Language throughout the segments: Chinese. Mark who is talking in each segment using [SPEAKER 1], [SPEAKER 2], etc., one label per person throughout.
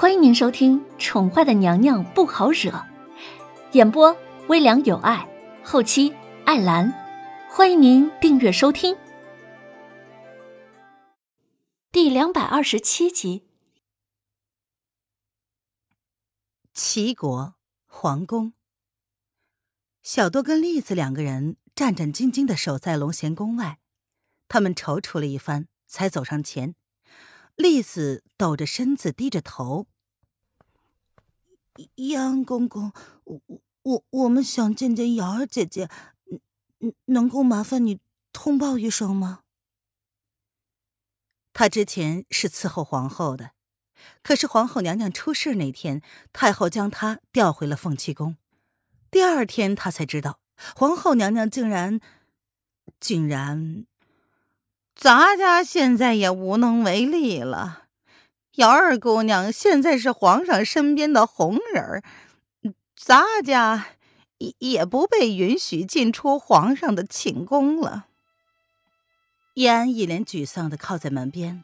[SPEAKER 1] 欢迎您收听《宠坏的娘娘不好惹》，演播微凉有爱，后期艾兰。欢迎您订阅收听。第两百二十七集。
[SPEAKER 2] 齐国皇宫，小多跟栗子两个人战战兢兢的守在龙贤宫外，他们踌躇了一番，才走上前。栗子抖着身子，低着头。
[SPEAKER 3] 杨公公，我我我们想见见瑶儿姐姐，能能够麻烦你通报一声吗？
[SPEAKER 2] 他之前是伺候皇后的，可是皇后娘娘出事那天，太后将她调回了凤栖宫。第二天，他才知道皇后娘娘竟然，竟然。
[SPEAKER 4] 咱家现在也无能为力了。姚二姑娘现在是皇上身边的红人儿，咱家也也不被允许进出皇上的寝宫了。
[SPEAKER 2] 叶安一脸沮丧的靠在门边，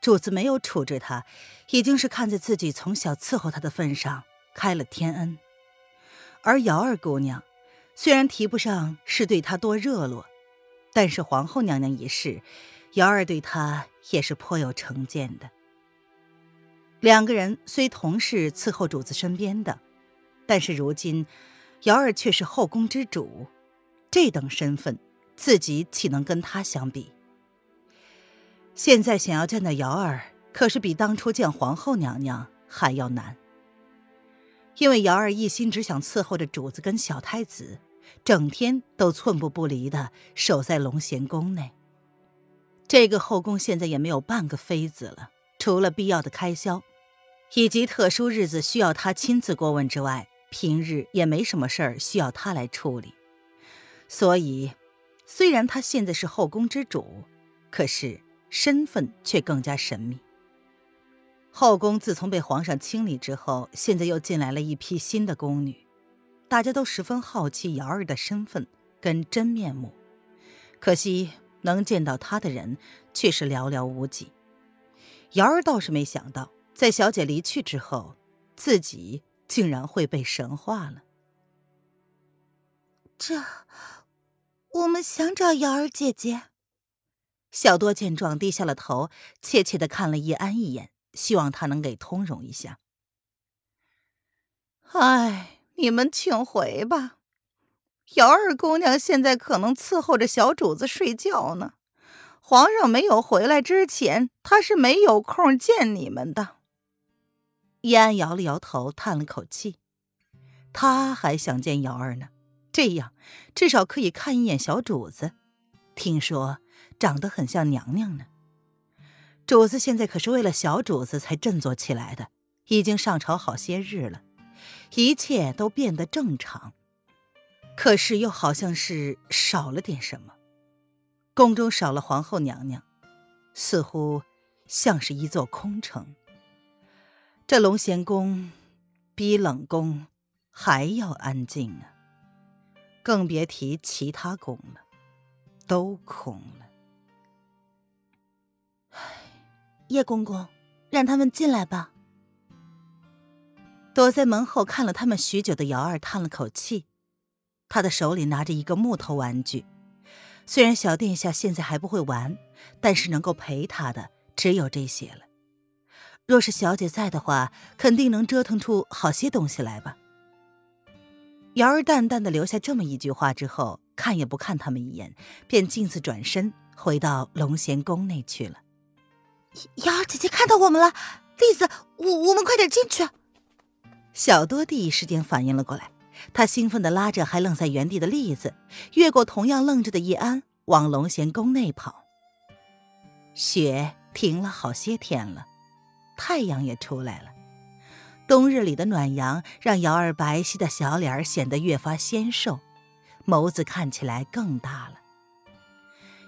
[SPEAKER 2] 主子没有处置他，已经是看在自己从小伺候他的份上开了天恩。而姚二姑娘虽然提不上是对他多热络，但是皇后娘娘一事。姚儿对他也是颇有成见的。两个人虽同是伺候主子身边的，但是如今姚儿却是后宫之主，这等身份，自己岂能跟他相比？现在想要见到姚儿，可是比当初见皇后娘娘还要难。因为姚儿一心只想伺候着主子跟小太子，整天都寸步不离的守在龙贤宫内。这个后宫现在也没有半个妃子了，除了必要的开销，以及特殊日子需要他亲自过问之外，平日也没什么事儿需要他来处理。所以，虽然他现在是后宫之主，可是身份却更加神秘。后宫自从被皇上清理之后，现在又进来了一批新的宫女，大家都十分好奇瑶儿的身份跟真面目，可惜。能见到他的人却是寥寥无几。瑶儿倒是没想到，在小姐离去之后，自己竟然会被神化了。
[SPEAKER 3] 这，我们想找瑶儿姐姐。
[SPEAKER 2] 小多见状，低下了头，怯怯的看了叶安一眼，希望他能给通融一下。
[SPEAKER 4] 哎，你们请回吧。姚二姑娘现在可能伺候着小主子睡觉呢，皇上没有回来之前，她是没有空见你们的。
[SPEAKER 2] 叶安摇了摇头，叹了口气，他还想见瑶儿呢，这样至少可以看一眼小主子。听说长得很像娘娘呢。主子现在可是为了小主子才振作起来的，已经上朝好些日了，一切都变得正常。可是又好像是少了点什么，宫中少了皇后娘娘，似乎像是一座空城。这龙贤宫比冷宫还要安静啊，更别提其他宫了，都空了。
[SPEAKER 3] 叶公公，让他们进来吧。
[SPEAKER 2] 躲在门后看了他们许久的瑶儿叹了口气。他的手里拿着一个木头玩具，虽然小殿下现在还不会玩，但是能够陪他的只有这些了。若是小姐在的话，肯定能折腾出好些东西来吧。瑶儿淡淡的留下这么一句话之后，看也不看他们一眼，便径自转身回到龙贤宫内去了。
[SPEAKER 3] 瑶儿姐姐看到我们了，栗子，我我们快点进去。
[SPEAKER 2] 小多第一时间反应了过来。他兴奋地拉着还愣在原地的栗子，越过同样愣着的易安，往龙贤宫内跑。雪停了好些天了，太阳也出来了。冬日里的暖阳让瑶儿白皙的小脸显得越发纤瘦，眸子看起来更大了。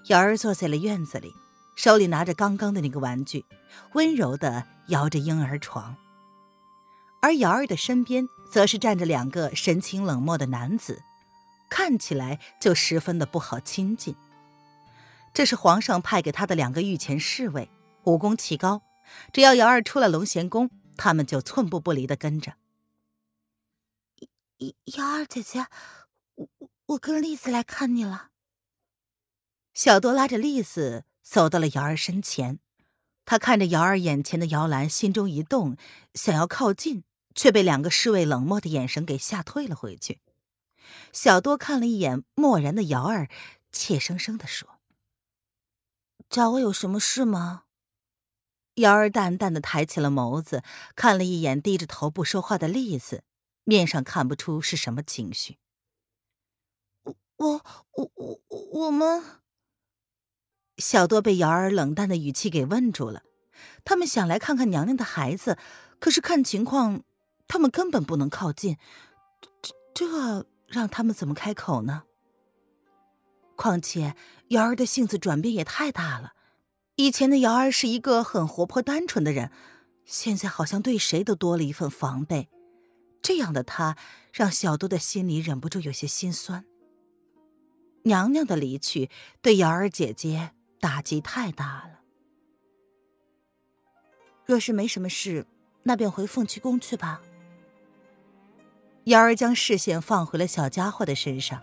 [SPEAKER 2] 瑶儿坐在了院子里，手里拿着刚刚的那个玩具，温柔地摇着婴儿床。而瑶儿的身边，则是站着两个神情冷漠的男子，看起来就十分的不好亲近。这是皇上派给他的两个御前侍卫，武功奇高，只要瑶儿出了龙贤宫，他们就寸步不离的跟着。
[SPEAKER 3] 瑶儿姐姐，我我跟丽子来看你了。
[SPEAKER 2] 小多拉着丽子走到了瑶儿身前，他看着瑶儿眼前的摇篮，心中一动，想要靠近，却被两个侍卫冷漠的眼神给吓退了回去。小多看了一眼漠然的瑶儿，怯生生的说：“
[SPEAKER 3] 找我有什么事吗？”
[SPEAKER 2] 瑶儿淡淡的抬起了眸子，看了一眼低着头不说话的栗子，面上看不出是什么情绪。
[SPEAKER 3] 我我我我我们，
[SPEAKER 2] 小多被瑶儿冷淡的语气给问住了。他们想来看看娘娘的孩子，可是看情况，他们根本不能靠近。这这让他们怎么开口呢？况且瑶儿的性子转变也太大了。以前的瑶儿是一个很活泼单纯的人，现在好像对谁都多了一份防备。这样的她，让小多的心里忍不住有些心酸。娘娘的离去对瑶儿姐姐打击太大了。
[SPEAKER 3] 若是没什么事，那便回凤栖宫去吧。
[SPEAKER 2] 瑶儿将视线放回了小家伙的身上，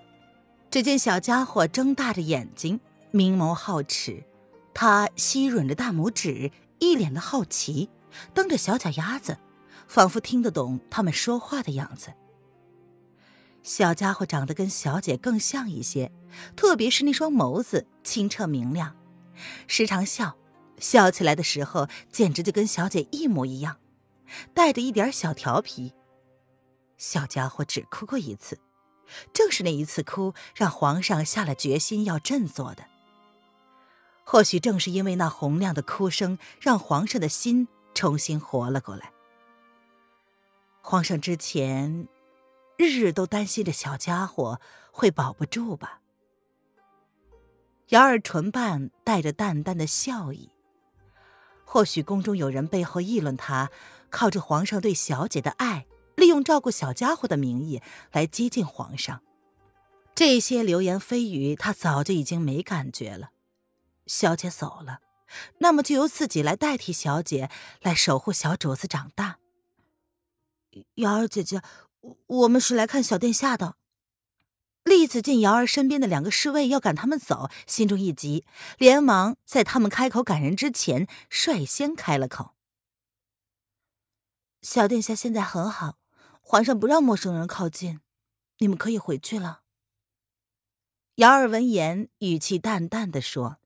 [SPEAKER 2] 只见小家伙睁大着眼睛，明眸皓齿。他吸吮着大拇指，一脸的好奇，蹬着小脚丫子，仿佛听得懂他们说话的样子。小家伙长得跟小姐更像一些，特别是那双眸子清澈明亮，时常笑，笑起来的时候简直就跟小姐一模一样，带着一点小调皮。小家伙只哭过一次，正是那一次哭，让皇上下了决心要振作的。或许正是因为那洪亮的哭声，让皇上的心重新活了过来。皇上之前日日都担心着小家伙会保不住吧？瑶儿唇瓣带着淡淡的笑意。或许宫中有人背后议论他，靠着皇上对小姐的爱，利用照顾小家伙的名义来接近皇上。这些流言蜚语，他早就已经没感觉了。小姐走了，那么就由自己来代替小姐，来守护小主子长大。
[SPEAKER 3] 瑶儿姐姐，我们是来看小殿下的。
[SPEAKER 2] 栗子见瑶儿身边的两个侍卫要赶他们走，心中一急，连忙在他们开口赶人之前，率先开了口：“
[SPEAKER 3] 小殿下现在很好，皇上不让陌生人靠近，你们可以回去了。”
[SPEAKER 2] 瑶儿闻言，语气淡淡的说。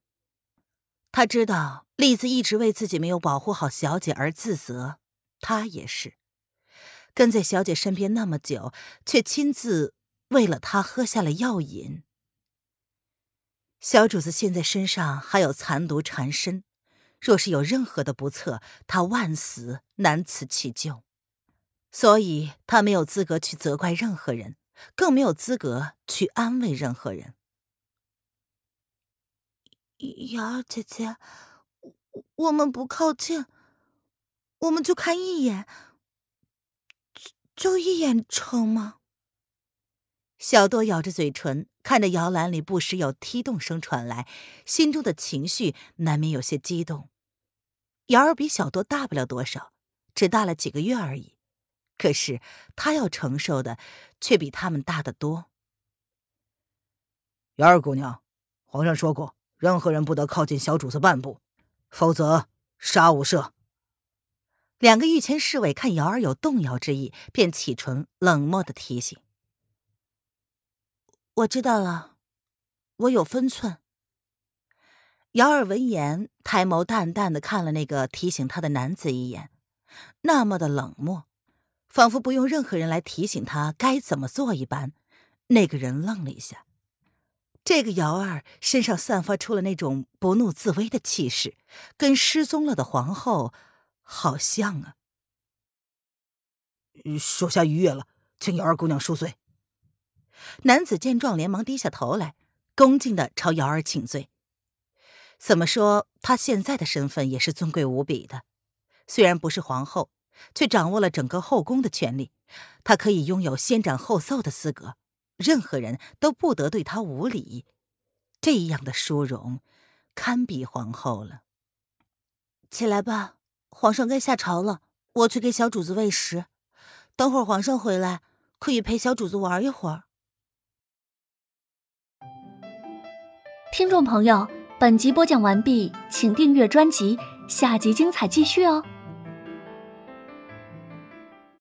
[SPEAKER 2] 他知道栗子一直为自己没有保护好小姐而自责，他也是，跟在小姐身边那么久，却亲自为了她喝下了药引。小主子现在身上还有残毒缠身，若是有任何的不测，他万死难辞其咎，所以他没有资格去责怪任何人，更没有资格去安慰任何人。
[SPEAKER 3] 瑶儿姐姐，我们不靠近，我们就看一眼，就一眼成吗？
[SPEAKER 2] 小多咬着嘴唇，看着摇篮里不时有踢动声传来，心中的情绪难免有些激动。瑶儿比小多大不了多少，只大了几个月而已，可是她要承受的却比他们大得多。
[SPEAKER 5] 瑶儿姑娘，皇上说过。任何人不得靠近小主子半步，否则杀无赦。
[SPEAKER 2] 两个御前侍卫看瑶儿有动摇之意，便启唇冷漠的提醒：“
[SPEAKER 3] 我知道了，我有分寸。”
[SPEAKER 2] 瑶儿闻言，抬眸淡淡的看了那个提醒他的男子一眼，那么的冷漠，仿佛不用任何人来提醒他该怎么做一般。那个人愣了一下。这个瑶儿身上散发出了那种不怒自威的气势，跟失踪了的皇后好像啊。
[SPEAKER 5] 属下逾越了，请瑶儿姑娘恕罪。
[SPEAKER 2] 男子见状，连忙低下头来，恭敬的朝瑶儿请罪。怎么说，他现在的身份也是尊贵无比的，虽然不是皇后，却掌握了整个后宫的权力，他可以拥有先斩后奏的资格。任何人都不得对他无礼，这样的殊荣，堪比皇后了。
[SPEAKER 3] 起来吧，皇上该下朝了，
[SPEAKER 2] 我去给小主子喂食，等会儿皇上回来，可以陪小主子玩一会儿。
[SPEAKER 1] 听众朋友，本集播讲完毕，请订阅专辑，下集精彩继续哦。